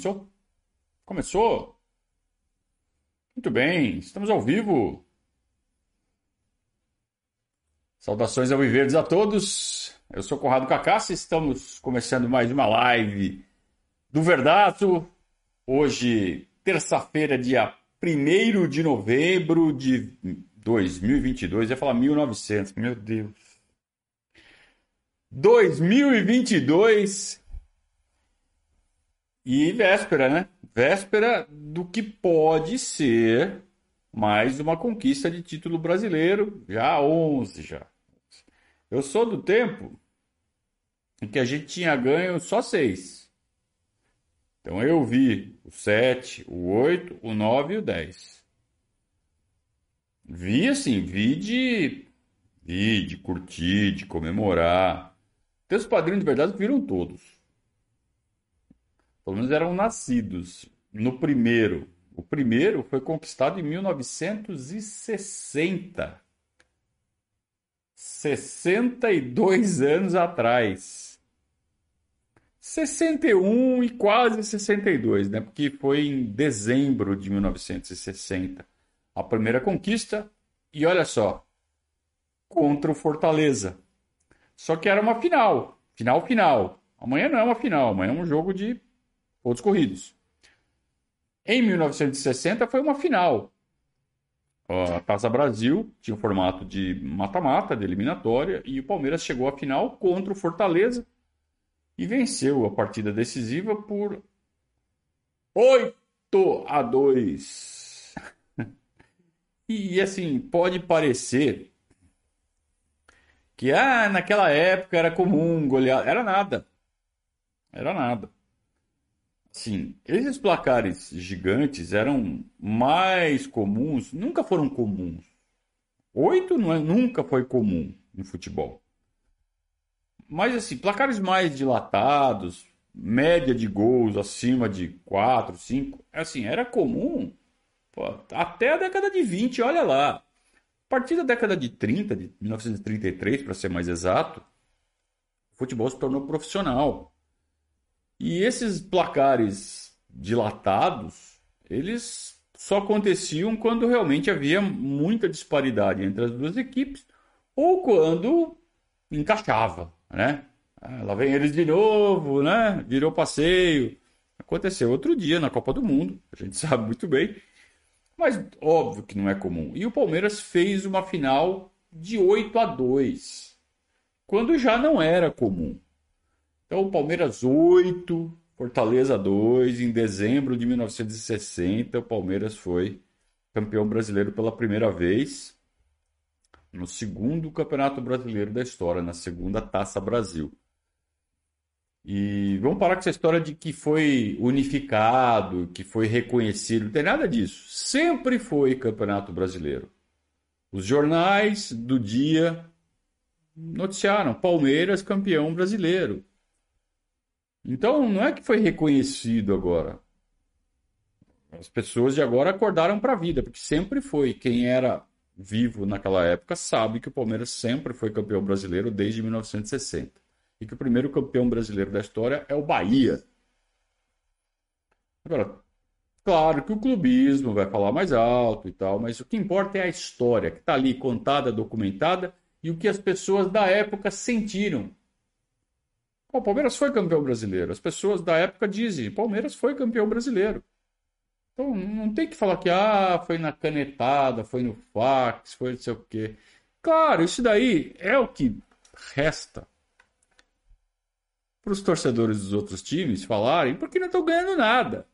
Começou? Começou? Muito bem, estamos ao vivo. Saudações ao Viverdes a todos. Eu sou Conrado Cacassi, estamos começando mais uma live do Verdato. Hoje, terça-feira, dia 1 de novembro de 2022. Eu ia falar 1900, meu Deus. 2022 e véspera, né? Véspera do que pode ser mais uma conquista de título brasileiro, já 11 já. Eu sou do tempo em que a gente tinha ganho só seis. Então eu vi o 7, o 8, o 9 e o 10. Vi assim, vi de, vi de curtir, de comemorar. Teus padrinhos de verdade viram todos. Pelo menos eram nascidos no primeiro. O primeiro foi conquistado em 1960. 62 anos atrás. 61 e quase 62, né? Porque foi em dezembro de 1960 a primeira conquista. E olha só, contra o Fortaleza. Só que era uma final, final final. Amanhã não é uma final, amanhã é um jogo de pontos corridos. Em 1960 foi uma final. A Taça Brasil tinha o formato de mata-mata, de eliminatória, e o Palmeiras chegou à final contra o Fortaleza e venceu a partida decisiva por 8 a 2. e assim, pode parecer que ah, naquela época era comum golear. Era nada. Era nada. Sim, esses placares gigantes eram mais comuns, nunca foram comuns. Oito não é, nunca foi comum no futebol. Mas assim, placares mais dilatados, média de gols acima de 4, 5, assim, era comum pô, até a década de 20, olha lá. A partir da década de 30, de 1933 para ser mais exato, o futebol se tornou profissional. E esses placares dilatados, eles só aconteciam quando realmente havia muita disparidade entre as duas equipes ou quando encaixava, né? Ah, lá vem eles de novo, né? Virou passeio. Aconteceu outro dia na Copa do Mundo, a gente sabe muito bem. Mas óbvio que não é comum. E o Palmeiras fez uma final de 8 a 2, quando já não era comum. Então, Palmeiras 8, Fortaleza 2. Em dezembro de 1960, o Palmeiras foi campeão brasileiro pela primeira vez no segundo Campeonato Brasileiro da história, na segunda Taça Brasil. E vamos parar com essa história de que foi unificado, que foi reconhecido. Não tem nada disso. Sempre foi Campeonato Brasileiro. Os jornais do dia noticiaram Palmeiras campeão brasileiro. Então, não é que foi reconhecido agora. As pessoas de agora acordaram para a vida, porque sempre foi. Quem era vivo naquela época sabe que o Palmeiras sempre foi campeão brasileiro desde 1960. E que o primeiro campeão brasileiro da história é o Bahia. Agora, claro que o clubismo vai falar mais alto e tal, mas o que importa é a história que está ali contada, documentada e o que as pessoas da época sentiram o Palmeiras foi campeão brasileiro. As pessoas da época dizem: Palmeiras foi campeão brasileiro. Então não tem que falar que ah, foi na canetada, foi no fax, foi não sei o quê. Claro, isso daí é o que resta para os torcedores dos outros times falarem, porque não estão ganhando nada.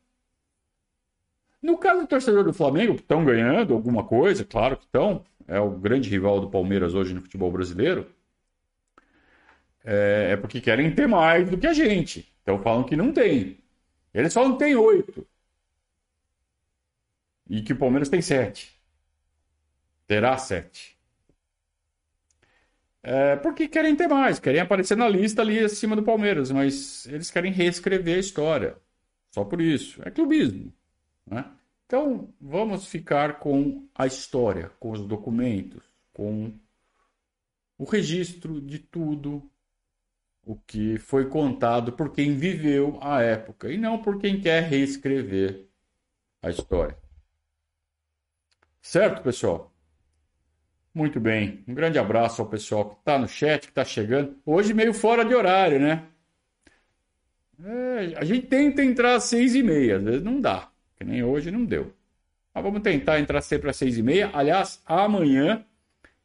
No caso do torcedor do Flamengo, estão ganhando alguma coisa, claro que estão, é o grande rival do Palmeiras hoje no futebol brasileiro é, é porque querem ter mais do que a gente. Então falam que não tem. Eles falam que tem oito. E que o Palmeiras tem sete. Terá sete. É porque querem ter mais, querem aparecer na lista ali acima do Palmeiras, mas eles querem reescrever a história. Só por isso. É clubismo. Né? Então vamos ficar com a história, com os documentos, com o registro de tudo o que foi contado por quem viveu a época e não por quem quer reescrever a história. Certo, pessoal? Muito bem. Um grande abraço ao pessoal que está no chat, que está chegando. Hoje meio fora de horário, né? É, a gente tenta entrar às seis e meia, às vezes não dá. Que nem hoje não deu. Mas vamos tentar entrar sempre às seis e meia. Aliás, amanhã,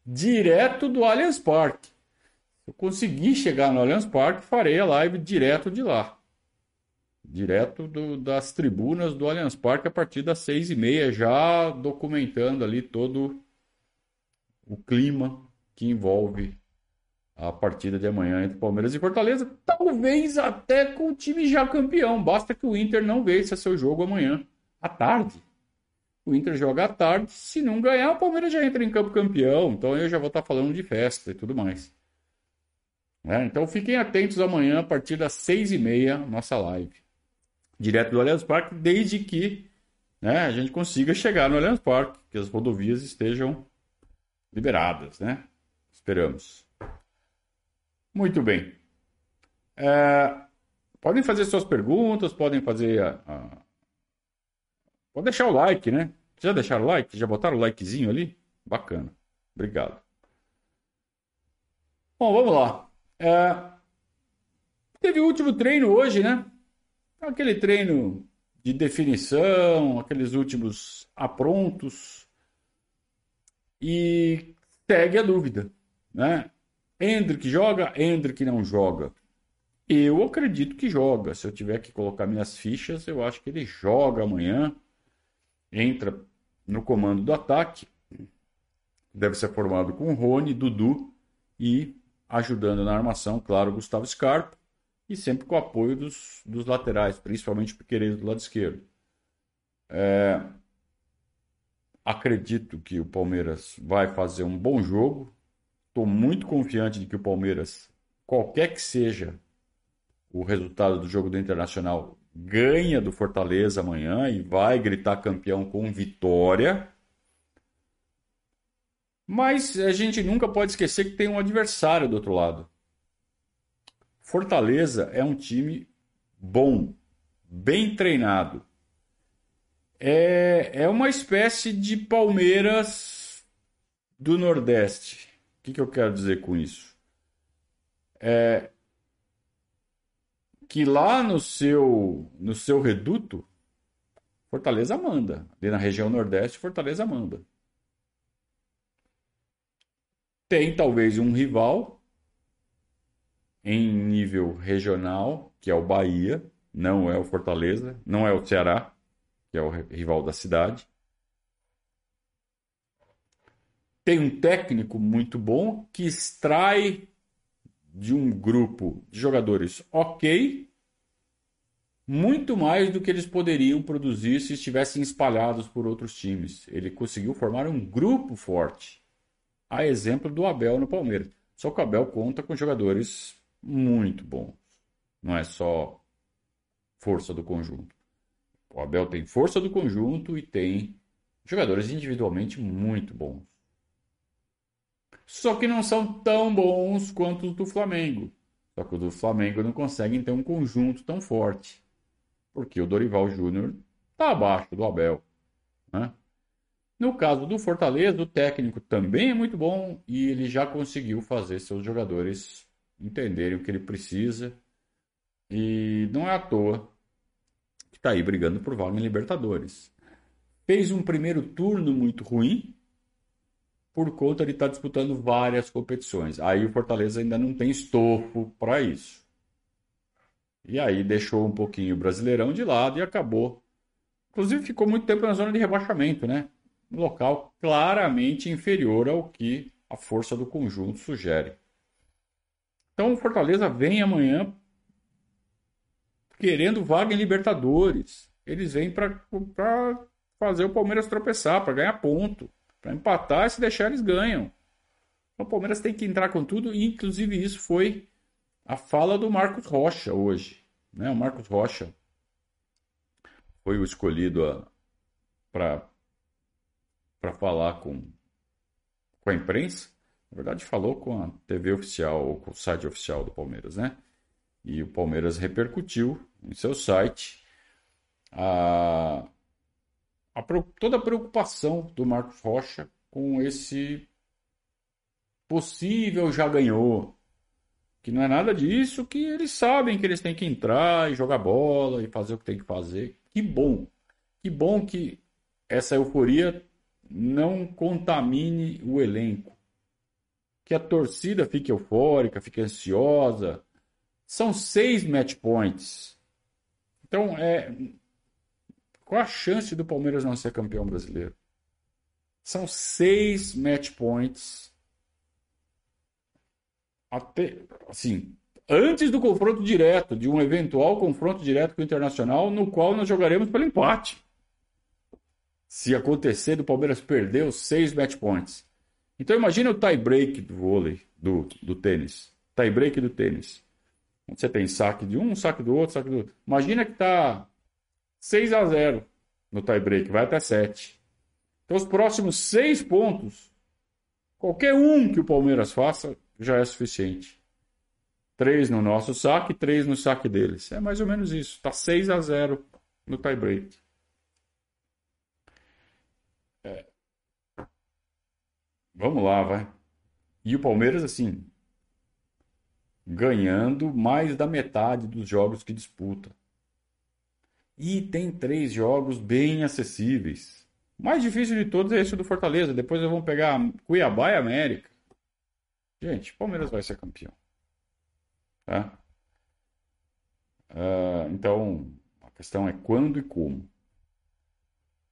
direto do Allianz Parque. Eu conseguir chegar no Allianz Parque, farei a live direto de lá. Direto do, das tribunas do Allianz Parque a partir das seis e meia, já documentando ali todo o clima que envolve a partida de amanhã entre Palmeiras e Fortaleza, talvez até com o time já campeão. Basta que o Inter não vença seu jogo amanhã à tarde. O Inter joga à tarde, se não ganhar, o Palmeiras já entra em campo campeão. Então eu já vou estar falando de festa e tudo mais. É, então fiquem atentos amanhã a partir das seis e meia nossa live, direto do Allianz Parque, desde que né, a gente consiga chegar no Allianz Parque, que as rodovias estejam liberadas, né? Esperamos. Muito bem. É, podem fazer suas perguntas, podem fazer a, a... Pode deixar o like, né? Já deixaram o like? Já botaram o likezinho ali? Bacana. Obrigado. Bom, vamos lá. É... Teve o último treino hoje, né? Aquele treino de definição, aqueles últimos aprontos. E segue a dúvida, né? Hendrick joga, Hendrick não joga. Eu acredito que joga. Se eu tiver que colocar minhas fichas, eu acho que ele joga amanhã. Entra no comando do ataque. Deve ser formado com Rony, Dudu e ajudando na armação, claro, Gustavo Scarpa. E sempre com o apoio dos, dos laterais, principalmente o Piqueires do lado esquerdo. É... Acredito que o Palmeiras vai fazer um bom jogo. Estou muito confiante de que o Palmeiras, qualquer que seja o resultado do jogo do Internacional, ganha do Fortaleza amanhã e vai gritar campeão com vitória. Mas a gente nunca pode esquecer que tem um adversário do outro lado. Fortaleza é um time bom, bem treinado. É, é uma espécie de Palmeiras do Nordeste. O que, que eu quero dizer com isso? É que lá no seu, no seu reduto, Fortaleza manda. Ali na região Nordeste, Fortaleza manda. Tem talvez um rival em nível regional, que é o Bahia, não é o Fortaleza, não é o Ceará, que é o rival da cidade. tem um técnico muito bom que extrai de um grupo de jogadores ok muito mais do que eles poderiam produzir se estivessem espalhados por outros times. Ele conseguiu formar um grupo forte. A exemplo do Abel no Palmeiras. Só que o Abel conta com jogadores muito bons. Não é só força do conjunto. O Abel tem força do conjunto e tem jogadores individualmente muito bons só que não são tão bons quanto os do Flamengo. Só que os do Flamengo não conseguem ter um conjunto tão forte, porque o Dorival Júnior está abaixo do Abel. Né? No caso do Fortaleza, o técnico também é muito bom e ele já conseguiu fazer seus jogadores entenderem o que ele precisa. E não é à toa que está aí brigando por vaga em Libertadores. Fez um primeiro turno muito ruim, por conta de estar disputando várias competições. Aí o Fortaleza ainda não tem estofo para isso. E aí deixou um pouquinho o Brasileirão de lado e acabou. Inclusive ficou muito tempo na zona de rebaixamento, né? Local claramente inferior ao que a força do conjunto sugere. Então o Fortaleza vem amanhã querendo vaga em Libertadores. Eles vêm para fazer o Palmeiras tropeçar, para ganhar ponto. Para empatar, se deixar, eles ganham. Então, o Palmeiras tem que entrar com tudo, e inclusive isso foi a fala do Marcos Rocha hoje. Né? O Marcos Rocha foi o escolhido para falar com, com a imprensa. Na verdade, falou com a TV oficial, com o site oficial do Palmeiras, né? E o Palmeiras repercutiu em seu site a, a, toda a preocupação do Marcos Rocha com esse possível já ganhou. Que não é nada disso, que eles sabem que eles têm que entrar e jogar bola e fazer o que tem que fazer. Que bom. Que bom que essa euforia não contamine o elenco. Que a torcida fique eufórica, fique ansiosa. São seis match points. Então, é, qual a chance do Palmeiras não ser campeão brasileiro? São seis match points. Até, assim, antes do confronto direto, de um eventual confronto direto com o Internacional, no qual nós jogaremos pelo empate. Se acontecer do Palmeiras perder os seis match points. Então imagina o tie break do vôlei, do, do tênis. Tie break do tênis. Você tem saque de um, saque do outro, saque do outro. Imagina que está 6 a 0 no tie break, vai até 7. Então os próximos seis pontos, qualquer um que o Palmeiras faça, já é suficiente. Três no nosso saque, três no saque deles. É mais ou menos isso. Está 6 a 0 no tie break. Vamos lá, vai. E o Palmeiras, assim, ganhando mais da metade dos jogos que disputa. E tem três jogos bem acessíveis. O mais difícil de todos é esse do Fortaleza. Depois vão pegar Cuiabá e América. Gente, Palmeiras vai ser campeão. Tá? Uh, então, a questão é quando e como.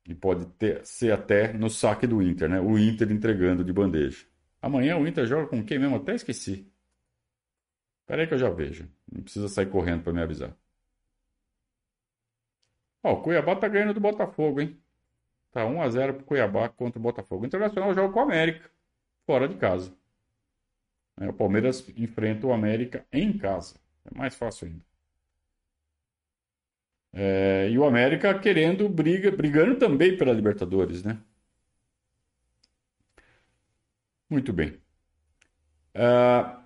E pode ter, ser até no saque do Inter, né? O Inter entregando de bandeja. Amanhã o Inter joga com quem mesmo? Até esqueci. Espera aí que eu já vejo. Não precisa sair correndo para me avisar. Ó, o Cuiabá tá ganhando do Botafogo, hein? Tá 1 a 0 pro Cuiabá contra o Botafogo. O Internacional joga com o América, fora de casa. É, o Palmeiras enfrenta o América em casa. É mais fácil ainda. É, e o América querendo briga, brigando também pela Libertadores, né? Muito bem. Uh,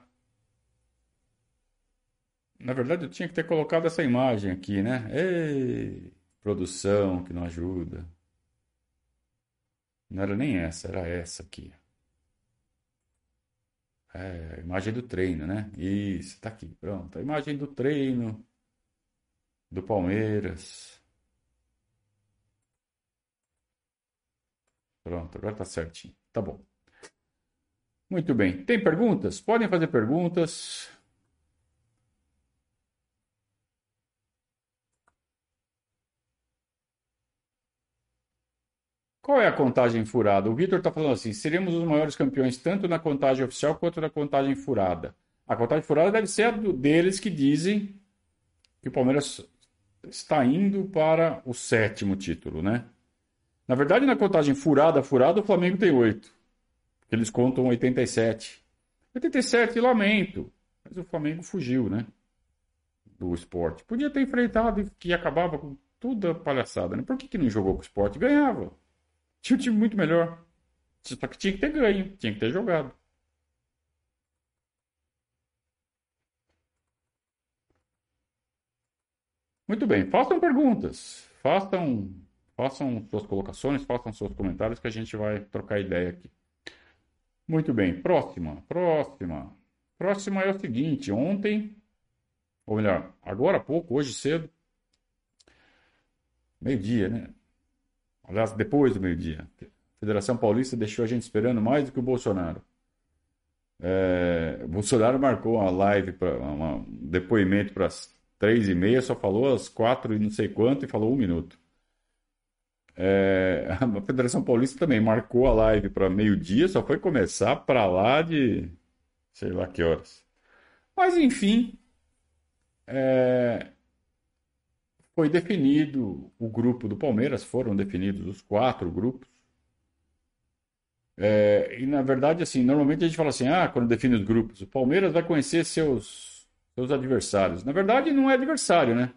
na verdade, eu tinha que ter colocado essa imagem aqui, né? Ei, produção que não ajuda. Não era nem essa, era essa aqui. É, a imagem do treino, né? Isso, tá aqui, pronto. A imagem do treino do Palmeiras. Pronto, agora tá certinho. Tá bom. Muito bem. Tem perguntas? Podem fazer perguntas. Qual é a contagem furada? O Vitor está falando assim: seremos os maiores campeões tanto na contagem oficial quanto na contagem furada. A contagem furada deve ser a do, deles que dizem que o Palmeiras está indo para o sétimo título, né? Na verdade, na contagem furada, furada, o Flamengo tem oito. Eles contam 87. 87, lamento. Mas o Flamengo fugiu, né? Do esporte. Podia ter enfrentado que acabava com tudo a palhaçada, né? Por que, que não jogou com o esporte? Ganhava. Tinha um time muito melhor. Só que tinha que ter ganho, tinha que ter jogado. Muito bem, façam perguntas, façam, façam suas colocações, façam seus comentários que a gente vai trocar ideia aqui. Muito bem, próxima, próxima. Próxima é o seguinte, ontem, ou melhor, agora há pouco, hoje cedo, meio-dia, né? Aliás, depois do meio-dia. A Federação Paulista deixou a gente esperando mais do que o Bolsonaro. É, o Bolsonaro marcou uma live, pra, um depoimento para as três e meia, só falou às quatro e não sei quanto e falou um minuto. É, a Federação Paulista também marcou a live para meio-dia, só foi começar para lá de sei lá que horas. Mas enfim, é, foi definido o grupo do Palmeiras, foram definidos os quatro grupos. É, e na verdade, assim, normalmente a gente fala assim, ah, quando define os grupos, o Palmeiras vai conhecer seus, seus adversários. Na verdade, não é adversário, né?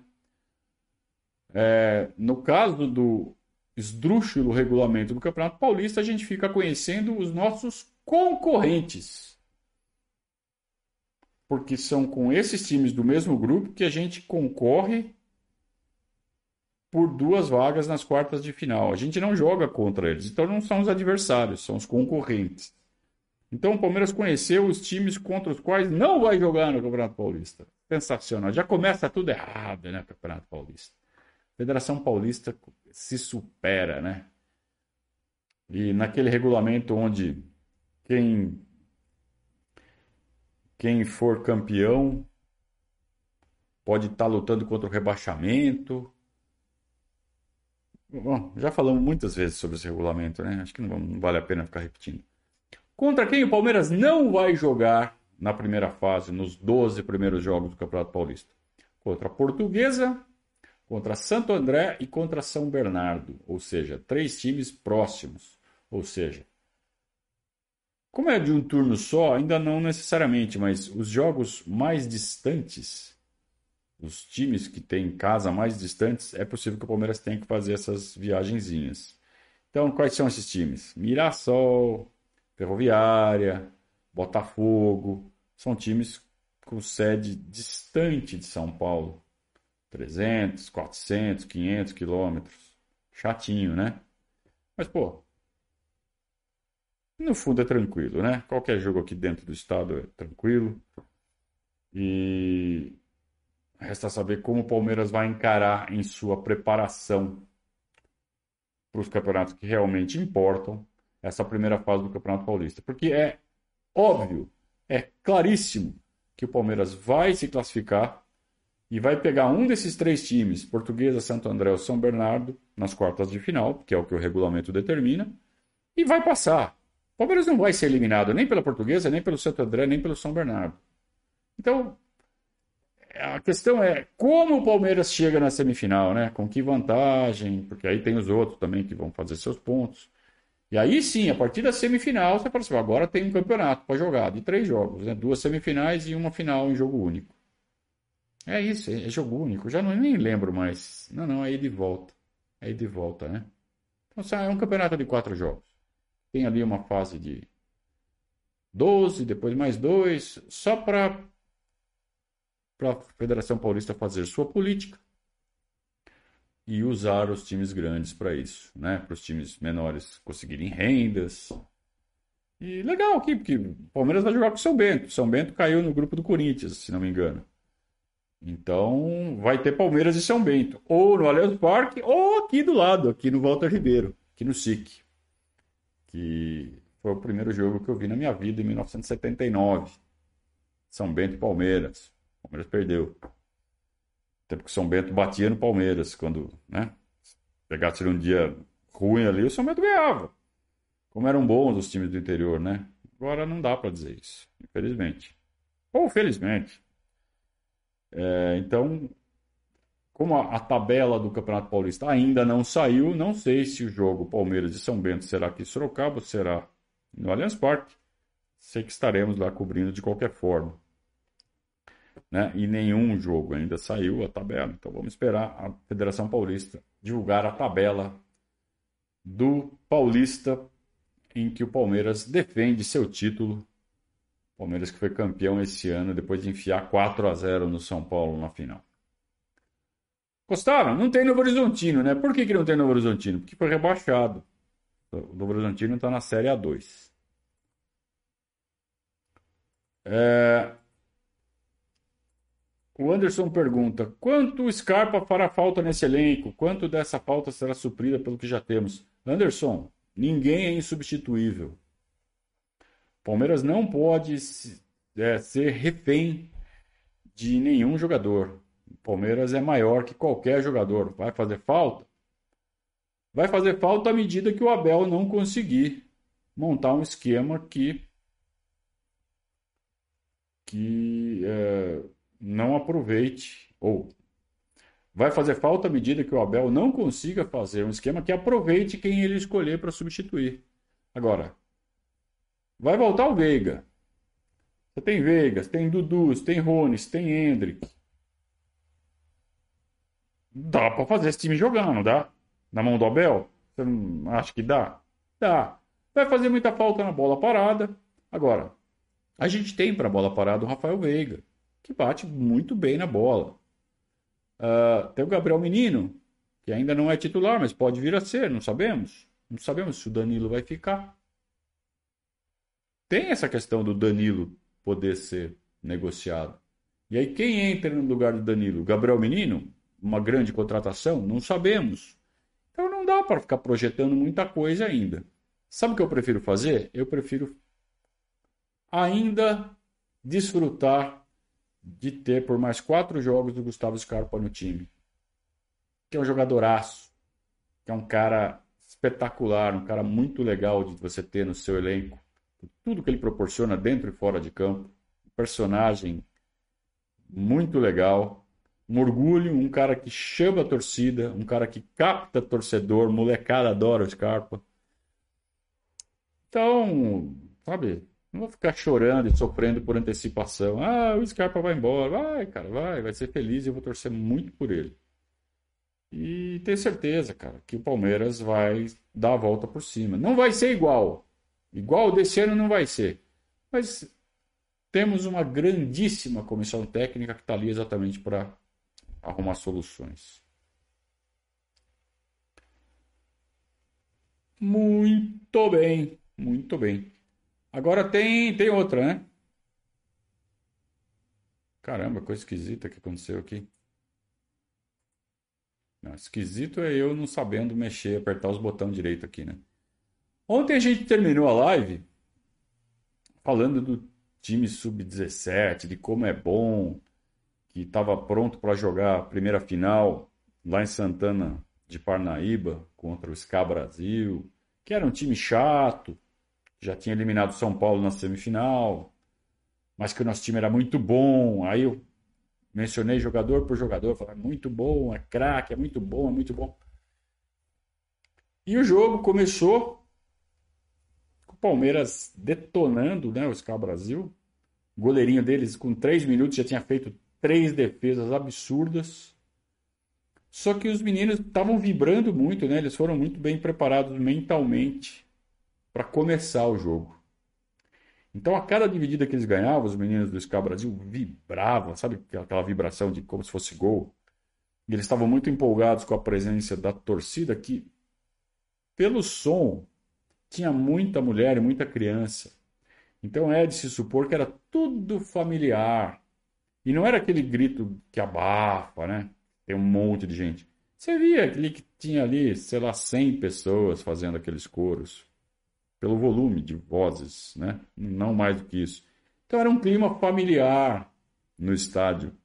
É, no caso do esdrúxulo regulamento do Campeonato Paulista, a gente fica conhecendo os nossos concorrentes. porque são com esses times do mesmo grupo que a gente concorre por duas vagas nas quartas de final. A gente não joga contra eles, então não são os adversários, são os concorrentes. Então o Palmeiras conheceu os times contra os quais não vai jogar no Campeonato Paulista. Sensacional. Já começa tudo errado, né, Campeonato Paulista. Federação Paulista se supera, né? E naquele regulamento onde quem quem for campeão pode estar lutando contra o rebaixamento. Bom, já falamos muitas vezes sobre esse regulamento, né? Acho que não vale a pena ficar repetindo. Contra quem o Palmeiras não vai jogar na primeira fase, nos 12 primeiros jogos do Campeonato Paulista? Contra a Portuguesa, contra Santo André e contra São Bernardo, ou seja, três times próximos. Ou seja, como é de um turno só, ainda não necessariamente, mas os jogos mais distantes, os times que têm casa mais distantes, é possível que o Palmeiras tenha que fazer essas viagenzinhas. Então, quais são esses times? Mirassol, Ferroviária, Botafogo, são times com sede distante de São Paulo. 300, 400, 500 quilômetros. Chatinho, né? Mas, pô, no fundo é tranquilo, né? Qualquer jogo aqui dentro do estado é tranquilo. E resta saber como o Palmeiras vai encarar em sua preparação para os campeonatos que realmente importam essa primeira fase do Campeonato Paulista. Porque é óbvio, é claríssimo que o Palmeiras vai se classificar e vai pegar um desses três times, Portuguesa, Santo André ou São Bernardo, nas quartas de final, que é o que o regulamento determina, e vai passar. O Palmeiras não vai ser eliminado nem pela Portuguesa, nem pelo Santo André, nem pelo São Bernardo. Então, a questão é como o Palmeiras chega na semifinal, né? Com que vantagem? Porque aí tem os outros também que vão fazer seus pontos. E aí sim, a partir da semifinal, você fala assim: agora tem um campeonato para jogar, de três jogos, né? duas semifinais e uma final em jogo único. É isso, é jogo único. Já não nem lembro mais. Não, não, aí de volta. Aí de volta, né? Então é um campeonato de quatro jogos. Tem ali uma fase de 12, depois mais dois, só para a Federação Paulista fazer sua política e usar os times grandes para isso, né? Para os times menores conseguirem rendas. E legal aqui, porque o Palmeiras vai jogar com o São Bento. São Bento caiu no grupo do Corinthians, se não me engano. Então vai ter Palmeiras e São Bento, ou no Allianz Parque, ou aqui do lado, aqui no Walter Ribeiro, aqui no SIC que foi o primeiro jogo que eu vi na minha vida em 1979. São Bento e Palmeiras. Palmeiras perdeu. Tempo que São Bento batia no Palmeiras quando, né? Pegasse um dia ruim ali, o São Bento ganhava. Como eram bons os times do interior, né? Agora não dá para dizer isso, infelizmente. Ou felizmente. É, então, como a, a, tabela do Campeonato Paulista ainda não saiu, não sei se o jogo Palmeiras e São Bento será aqui em Sorocaba será no Allianz Parque. Sei que estaremos lá cobrindo de qualquer forma. Né? E nenhum jogo ainda saiu a tabela. Então vamos esperar a Federação Paulista divulgar a tabela do Paulista em que o Palmeiras defende seu título. Palmeiras que foi campeão esse ano depois de enfiar 4 a 0 no São Paulo na final. Gostaram? Não tem Novo Horizontino, né? Por que, que não tem Novo Horizontino? Porque foi rebaixado. O Novo Horizontino está na Série A2. É... O Anderson pergunta: quanto Scarpa fará falta nesse elenco? Quanto dessa falta será suprida pelo que já temos? Anderson, ninguém é insubstituível. Palmeiras não pode é, ser refém de nenhum jogador. Palmeiras é maior que qualquer jogador. Vai fazer falta? Vai fazer falta à medida que o Abel não conseguir montar um esquema que que é, não aproveite ou vai fazer falta à medida que o Abel não consiga fazer um esquema que aproveite quem ele escolher para substituir. Agora, vai voltar o Veiga. Você tem Veigas, tem Dudus, tem Rones, tem Hendrick. Dá para fazer esse time jogar, não dá? Na mão do Abel? Você não acha que dá? Dá. Vai fazer muita falta na bola parada. Agora, A gente tem para bola parada o Rafael Veiga, que bate muito bem na bola. Uh, tem o Gabriel Menino, que ainda não é titular, mas pode vir a ser, não sabemos. Não sabemos se o Danilo vai ficar. Tem essa questão do Danilo poder ser negociado. E aí, quem entra no lugar do Danilo? Gabriel Menino? Uma grande contratação? Não sabemos. Então não dá para ficar projetando muita coisa ainda. Sabe o que eu prefiro fazer? Eu prefiro ainda desfrutar de ter por mais quatro jogos do Gustavo Scarpa no time. Que é um jogadoraço. Que é um cara espetacular, um cara muito legal de você ter no seu elenco. Tudo que ele proporciona dentro e fora de campo. Um personagem muito legal. Um orgulho, um cara que chama a torcida, um cara que capta torcedor, molecada adora o Scarpa. Então, sabe, não vou ficar chorando e sofrendo por antecipação. Ah, o Scarpa vai embora. Vai, cara, vai, vai ser feliz e eu vou torcer muito por ele. E tenho certeza, cara, que o Palmeiras vai dar a volta por cima. Não vai ser igual. Igual desse ano não vai ser. Mas temos uma grandíssima comissão técnica que está ali exatamente para arrumar soluções. Muito bem, muito bem. Agora tem, tem outra, né? Caramba, coisa esquisita que aconteceu aqui. Não, esquisito é eu não sabendo mexer, apertar os botões direito aqui, né? Ontem a gente terminou a live falando do time sub-17, de como é bom, que estava pronto para jogar a primeira final lá em Santana de Parnaíba contra o SCA Brasil, que era um time chato, já tinha eliminado São Paulo na semifinal, mas que o nosso time era muito bom. Aí eu mencionei jogador por jogador, falei, muito bom, é craque, é muito bom, é muito bom. E o jogo começou com o Palmeiras detonando né, o SCA Brasil. O goleirinho deles, com três minutos, já tinha feito três defesas absurdas. Só que os meninos estavam vibrando muito, né? Eles foram muito bem preparados mentalmente para começar o jogo. Então, a cada dividida que eles ganhavam, os meninos do Sky Brasil vibravam, sabe aquela vibração de como se fosse gol? E eles estavam muito empolgados com a presença da torcida, que, pelo som, tinha muita mulher e muita criança. Então, é de se supor que era tudo familiar. E não era aquele grito que abafa, né? Tem um monte de gente. Você via que tinha ali, sei lá, 100 pessoas fazendo aqueles coros pelo volume de vozes, né? não mais do que isso. Então era um clima familiar no estádio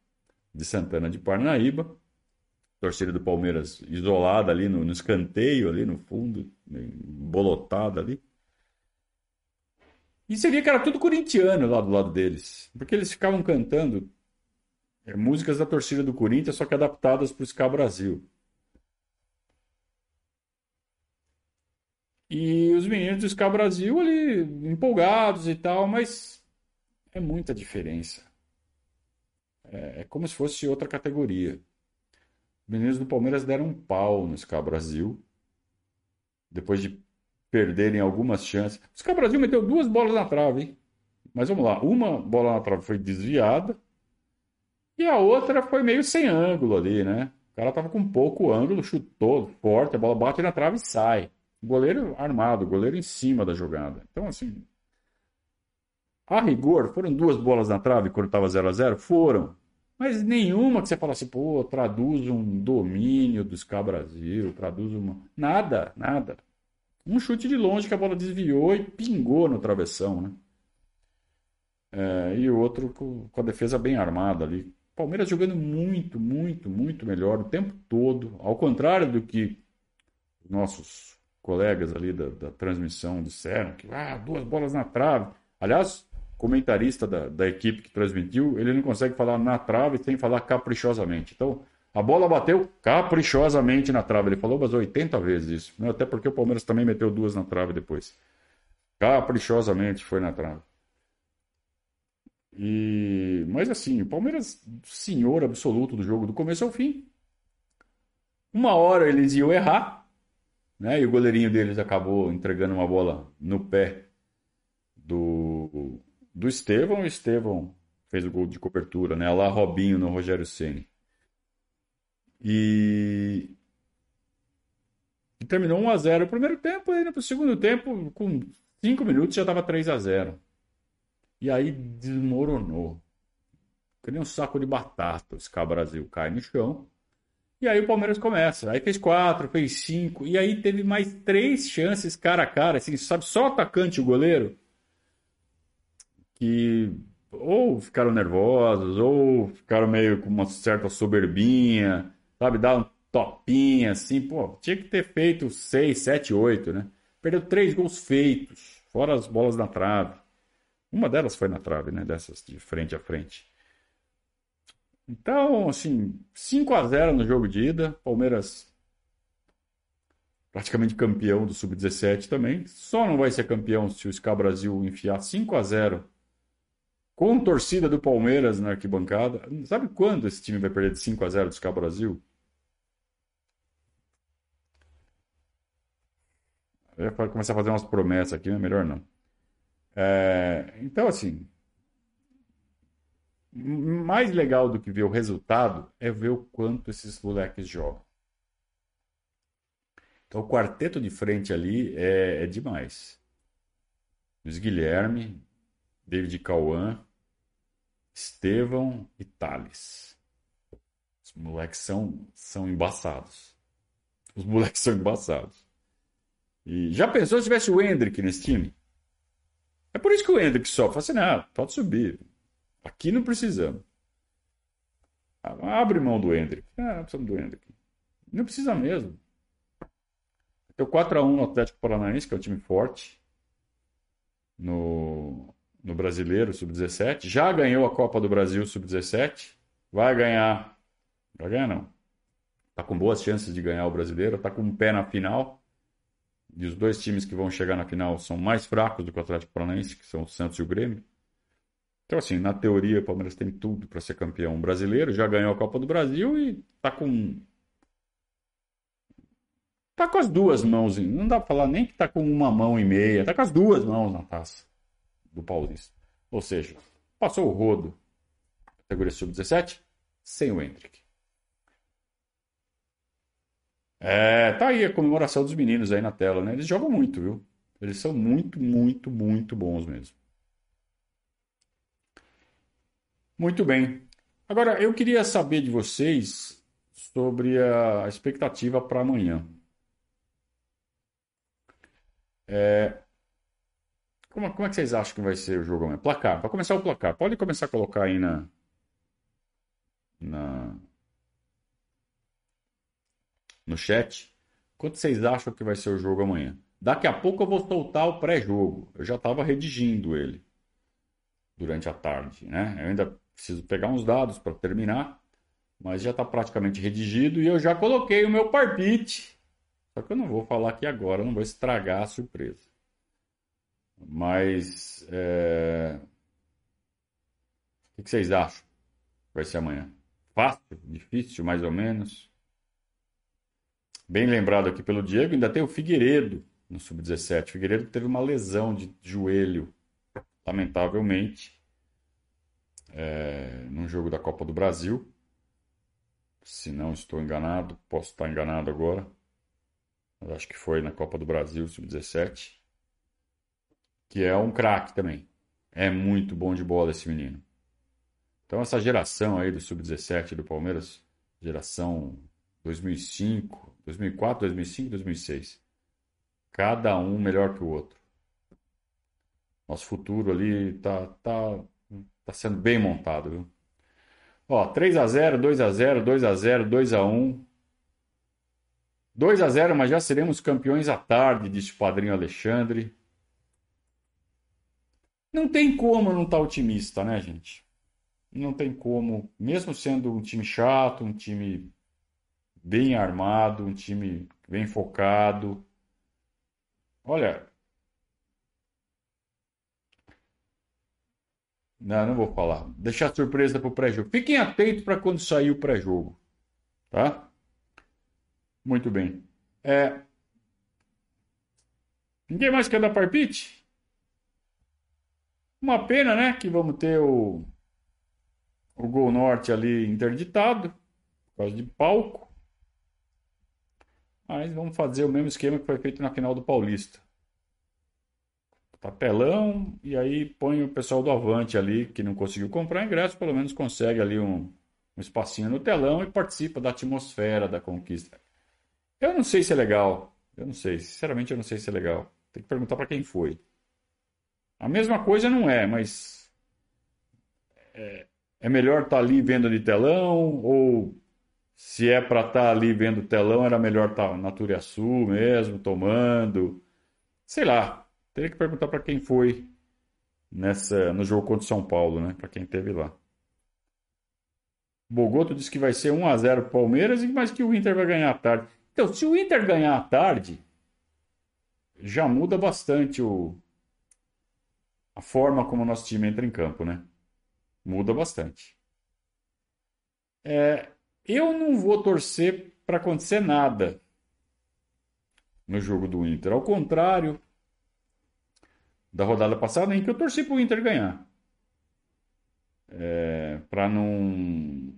de Santana de Parnaíba, torcida do Palmeiras isolada ali no, no escanteio, ali no fundo, bolotada ali. E você via que era tudo corintiano lá do lado deles, porque eles ficavam cantando é, músicas da torcida do Corinthians, só que adaptadas para o Ska Brasil. E os meninos do Ska Brasil ali empolgados e tal, mas é muita diferença. É, é como se fosse outra categoria. Os meninos do Palmeiras deram um pau no Ska Brasil. Depois de perderem algumas chances. O Ska Brasil meteu duas bolas na trave, hein? Mas vamos lá. Uma bola na trave foi desviada. E a outra foi meio sem ângulo ali, né? O cara tava com pouco ângulo, chutou forte, a bola bate na trave e sai. Goleiro armado, goleiro em cima da jogada. Então, assim. A rigor, foram duas bolas na trave quando estava 0 a 0 Foram. Mas nenhuma que você fala assim, pô, traduz um domínio do SCA Brasil, traduz uma. Nada, nada. Um chute de longe que a bola desviou e pingou no travessão, né? É, e o outro com, com a defesa bem armada ali. Palmeiras jogando muito, muito, muito melhor o tempo todo. Ao contrário do que nossos colegas ali da, da transmissão disseram que ah, duas bolas na trave. Aliás, comentarista da, da equipe que transmitiu, ele não consegue falar na trave sem falar caprichosamente. Então, a bola bateu caprichosamente na trave. Ele falou umas 80 vezes isso. Né? Até porque o Palmeiras também meteu duas na trave depois. Caprichosamente foi na trave. E... Mas assim, o Palmeiras, senhor absoluto do jogo, do começo ao fim. Uma hora eles iam errar, né? E o goleirinho deles acabou entregando uma bola no pé do, do Estevão. O Estevão fez o gol de cobertura, né? Lá Robinho no Rogério Ceni. E... e terminou 1 a 0 o primeiro tempo, e no segundo tempo, com 5 minutos já estava 3 a 0. E aí desmoronou. Que nem um saco de batata. Ska Brasil cai no chão. E aí o Palmeiras começa. Aí fez quatro, fez cinco. E aí teve mais três chances cara a cara. Assim, sabe, só atacante e o goleiro. Que ou ficaram nervosos, ou ficaram meio com uma certa soberbinha. Sabe, dar um topinha assim. Pô, tinha que ter feito seis, sete, oito, né? Perdeu três gols feitos. Fora as bolas na trave. Uma delas foi na trave, né? Dessas de frente a frente. Então, assim, 5 a 0 no jogo de ida. Palmeiras praticamente campeão do Sub-17 também. Só não vai ser campeão se o SCA Brasil enfiar 5 a 0 com torcida do Palmeiras na arquibancada. Sabe quando esse time vai perder de 5 a 0 do SCA Brasil? Eu ia começar a fazer umas promessas aqui, mas melhor não. É, então, assim, mais legal do que ver o resultado é ver o quanto esses moleques jogam. Então, o quarteto de frente ali é, é demais. Luiz Guilherme, David Cauã, Estevão e Thales. Os moleques são, são embaçados. Os moleques são embaçados. E já pensou se tivesse o Hendrick nesse time? É por isso que o Hendrick sofre. Fala assim, pode subir. Aqui não precisamos. Abre mão do Hendrick. Ah, não precisamos do Hendrick. Não precisa mesmo. Tem 4x1 no Atlético Paranaense, que é um time forte. No, no Brasileiro, Sub-17. Já ganhou a Copa do Brasil, Sub-17. Vai ganhar. Vai ganhar, não. Tá com boas chances de ganhar o Brasileiro. Tá com um pé na final. E os dois times que vão chegar na final são mais fracos do que o Atlético Paranaense, que são o Santos e o Grêmio. Então, assim, na teoria, o Palmeiras tem tudo para ser campeão brasileiro, já ganhou a Copa do Brasil e tá com. Tá com as duas mãos. Não dá para falar nem que tá com uma mão e meia, tá com as duas mãos na taça do Paulista. Ou seja, passou o rodo, categoria sub-17, sem o Hendrick. É, tá aí a comemoração dos meninos aí na tela, né? Eles jogam muito, viu? Eles são muito, muito, muito bons mesmo. Muito bem. Agora, eu queria saber de vocês sobre a expectativa para amanhã. É... Como, como, é que vocês acham que vai ser o jogo amanhã? Placar. Para começar o placar, pode começar a colocar aí na, na no chat. Quanto vocês acham que vai ser o jogo amanhã? Daqui a pouco eu vou soltar o pré-jogo. Eu já estava redigindo ele durante a tarde, né? Eu ainda preciso pegar uns dados para terminar, mas já está praticamente redigido e eu já coloquei o meu palpite. Só que eu não vou falar aqui agora, não vou estragar a surpresa. Mas é... o que vocês acham? Vai ser amanhã? Fácil? Difícil? Mais ou menos? Bem lembrado aqui pelo Diego, ainda tem o Figueiredo no Sub-17. O Figueiredo teve uma lesão de joelho, lamentavelmente, é, num jogo da Copa do Brasil. Se não estou enganado, posso estar enganado agora. Mas acho que foi na Copa do Brasil, Sub-17. Que é um craque também. É muito bom de bola esse menino. Então essa geração aí do Sub-17 do Palmeiras, geração 2005, 2004, 2005, 2006. Cada um melhor que o outro. Nosso futuro ali tá, tá, tá sendo bem montado, viu? Ó, 3 a 0, 2 a 0, 2 a 0, 2 a 1. 2 a 0, mas já seremos campeões à tarde, disse o padrinho Alexandre. Não tem como não estar tá otimista, né, gente? Não tem como, mesmo sendo um time chato, um time bem armado, um time bem focado. Olha. Não, não vou falar. Deixar surpresa para o pré-jogo. Fiquem atentos para quando sair o pré-jogo. Tá? Muito bem. É... Ninguém mais quer dar palpite? Uma pena, né? Que vamos ter o, o Gol Norte ali interditado, por causa de palco. Mas vamos fazer o mesmo esquema que foi feito na final do Paulista. Papelão, e aí põe o pessoal do Avante ali, que não conseguiu comprar ingresso, pelo menos consegue ali um, um espacinho no telão e participa da atmosfera da conquista. Eu não sei se é legal. Eu não sei. Sinceramente, eu não sei se é legal. Tem que perguntar para quem foi. A mesma coisa não é, mas. É, é melhor estar tá ali vendo de telão ou se é para estar tá ali vendo telão, era melhor estar tá na Turiaçu mesmo, tomando. Sei lá. Teria que perguntar para quem foi nessa no jogo contra o São Paulo, né? Para quem teve lá. Bogoto disse que vai ser 1 a 0 pro Palmeiras, mas que o Inter vai ganhar à tarde. Então, se o Inter ganhar à tarde, já muda bastante o, a forma como o nosso time entra em campo, né? Muda bastante. É, eu não vou torcer para acontecer nada no jogo do Inter. Ao contrário da rodada passada, em que eu torci para o Inter ganhar. É, para não.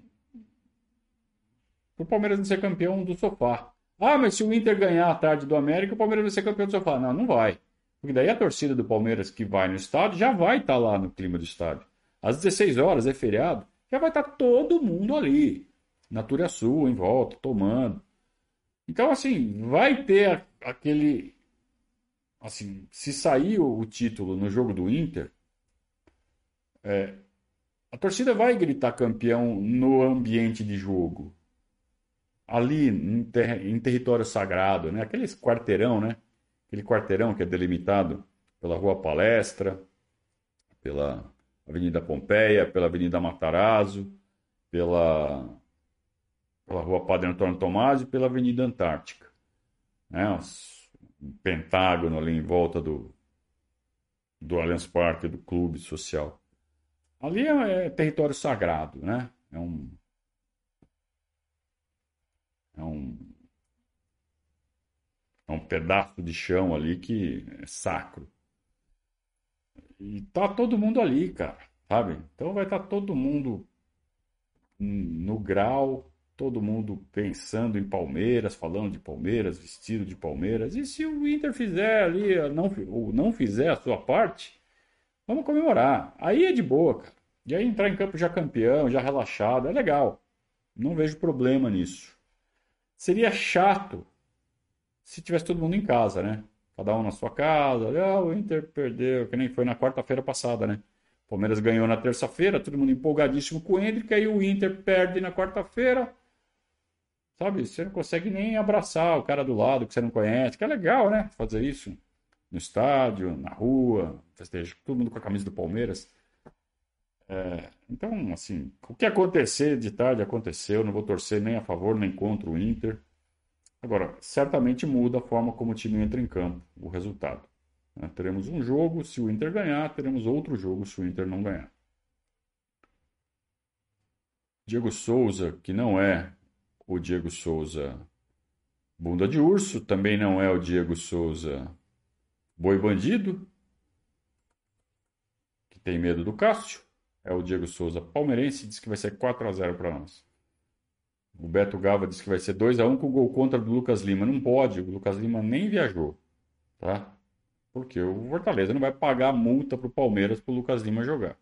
Para o Palmeiras não ser campeão do sofá. Ah, mas se o Inter ganhar a tarde do América, o Palmeiras vai ser campeão do sofá. Não, não vai. Porque daí a torcida do Palmeiras que vai no estádio já vai estar tá lá no clima do estádio. Às 16 horas, é feriado, já vai estar tá todo mundo ali. Na Sul, em volta, tomando. Então, assim, vai ter aquele. Assim, se sair o título no jogo do Inter, é, a torcida vai gritar campeão no ambiente de jogo ali em, ter, em território sagrado, né? Aquele quarteirão, né? Aquele quarteirão que é delimitado pela Rua Palestra, pela Avenida Pompeia, pela Avenida Matarazzo, pela, pela Rua Padre Antônio Tomás e pela Avenida Antártica. Né? Pentágono ali em volta do, do Allianz Parque, do clube social. Ali é, é território sagrado, né? É um, é um, é um pedaço de chão ali que é sacro. E tá todo mundo ali, cara, sabe? Então vai estar tá todo mundo no grau, todo mundo pensando em Palmeiras, falando de Palmeiras, vestido de Palmeiras. E se o Inter fizer ali, não, ou não fizer a sua parte, vamos comemorar. Aí é de boa, cara. E aí entrar em campo já campeão, já relaxado, é legal. Não vejo problema nisso. Seria chato se tivesse todo mundo em casa, né? Cada um na sua casa. Ah, o Inter perdeu, que nem foi na quarta-feira passada, né? O Palmeiras ganhou na terça-feira, todo mundo empolgadíssimo com o Hendrick, aí o Inter perde na quarta-feira. Sabe? Você não consegue nem abraçar o cara do lado que você não conhece, que é legal, né? Fazer isso no estádio, na rua, festeja todo mundo com a camisa do Palmeiras. É, então, assim, o que acontecer de tarde aconteceu, não vou torcer nem a favor nem contra o Inter. Agora, certamente muda a forma como o time entra em campo, o resultado. Né? Teremos um jogo se o Inter ganhar, teremos outro jogo se o Inter não ganhar. Diego Souza, que não é o Diego Souza bunda de urso, também não é o Diego Souza boi bandido, que tem medo do Cássio é o Diego Souza. Palmeirense diz que vai ser 4 a 0 para nós. O Beto Gava diz que vai ser 2 a 1 com o gol contra do Lucas Lima. Não pode, o Lucas Lima nem viajou, tá? Porque o Fortaleza não vai pagar multa pro Palmeiras pro Lucas Lima jogar.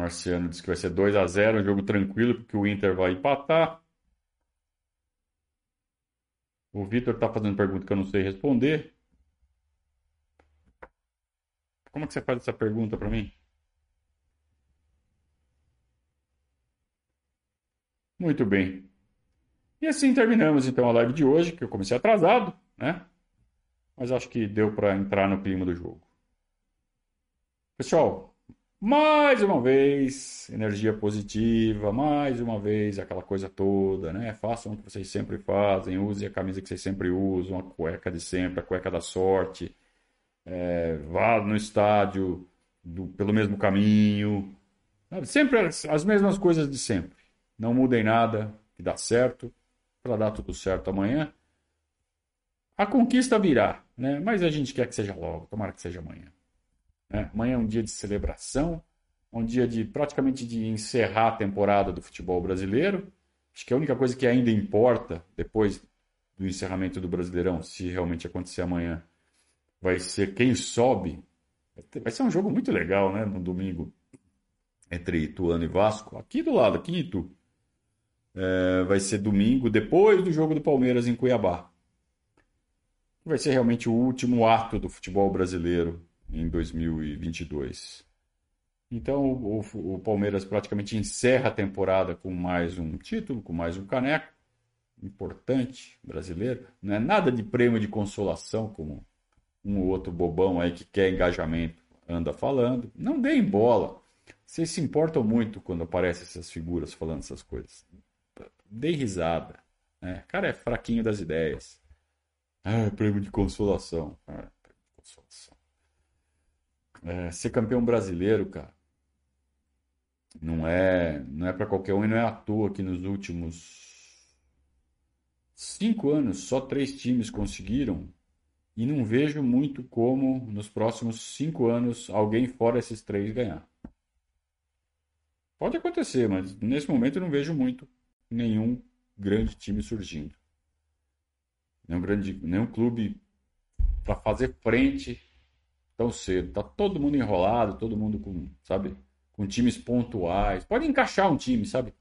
Marciano diz que vai ser 2 a 0 um jogo tranquilo, porque o Inter vai empatar. O Vitor está fazendo pergunta que eu não sei responder. Como que você faz essa pergunta para mim? Muito bem. E assim terminamos então a live de hoje, que eu comecei atrasado, né? Mas acho que deu para entrar no clima do jogo. Pessoal, mais uma vez, energia positiva, mais uma vez aquela coisa toda, né? Façam o que vocês sempre fazem, usem a camisa que vocês sempre usam, a cueca de sempre, a cueca da sorte é, vá no estádio do, pelo mesmo caminho. Sempre as, as, mesmas coisas de sempre. Não mudem nada, que dá certo, para dar tudo certo amanhã. A conquista virá, né? mas a gente quer que seja logo, tomara que seja amanhã. Né? Amanhã é um dia de celebração, um dia de praticamente de encerrar a temporada do futebol brasileiro. Acho que a única coisa que ainda importa depois do encerramento do Brasileirão, se realmente acontecer amanhã, vai ser quem sobe. Vai ser um jogo muito legal, né? No domingo, entre Ituano e Vasco. Aqui do lado, aqui em Itu. É, vai ser domingo, depois do jogo do Palmeiras em Cuiabá. Vai ser realmente o último ato do futebol brasileiro em 2022. Então o, o, Palmeiras praticamente encerra a temporada com mais um título, com mais um caneco importante brasileiro. Não é nada de prêmio de consolação, como um ou outro bobão aí que quer engajamento anda falando. Não deem bola. Vocês se importam muito quando aparecem essas figuras falando essas coisas. Dei risada. Né? O cara é fraquinho das ideias. Ah, prêmio de consolação. Ah, prêmio de consolação. É, ser campeão brasileiro, cara, não é, não é para qualquer um e não é à toa que nos últimos cinco anos só três times conseguiram e não vejo muito como nos próximos cinco anos alguém fora esses três ganhar. Pode acontecer, mas nesse momento eu não vejo muito nenhum grande time surgindo. Nenhum, grande, nenhum clube para fazer frente tão cedo. Tá todo mundo enrolado, todo mundo com, sabe, com times pontuais. Pode encaixar um time, sabe?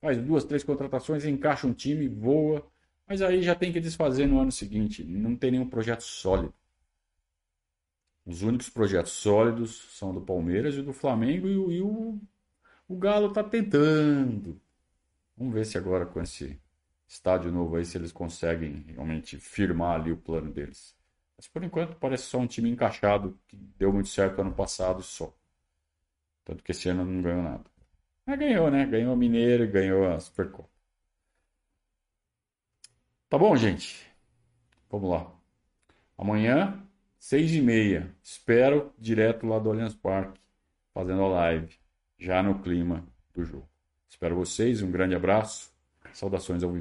Faz duas, três contratações, encaixa um time, voa, mas aí já tem que desfazer no ano seguinte. Não tem nenhum projeto sólido. Os únicos projetos sólidos são do Palmeiras e do Flamengo e o, e o, o Galo está tentando. Vamos ver se agora com esse estádio novo aí, se eles conseguem realmente firmar ali o plano deles. Mas por enquanto parece só um time encaixado que deu muito certo ano passado só. Tanto que esse ano não ganhou nada. Mas ganhou, né? Ganhou a Mineiro ganhou a Supercopa. Tá bom, gente? Vamos lá. Amanhã, seis e meia. Espero direto lá do Allianz Parque, fazendo a live, já no clima do jogo. Espero vocês. Um grande abraço. Saudações ao vivo.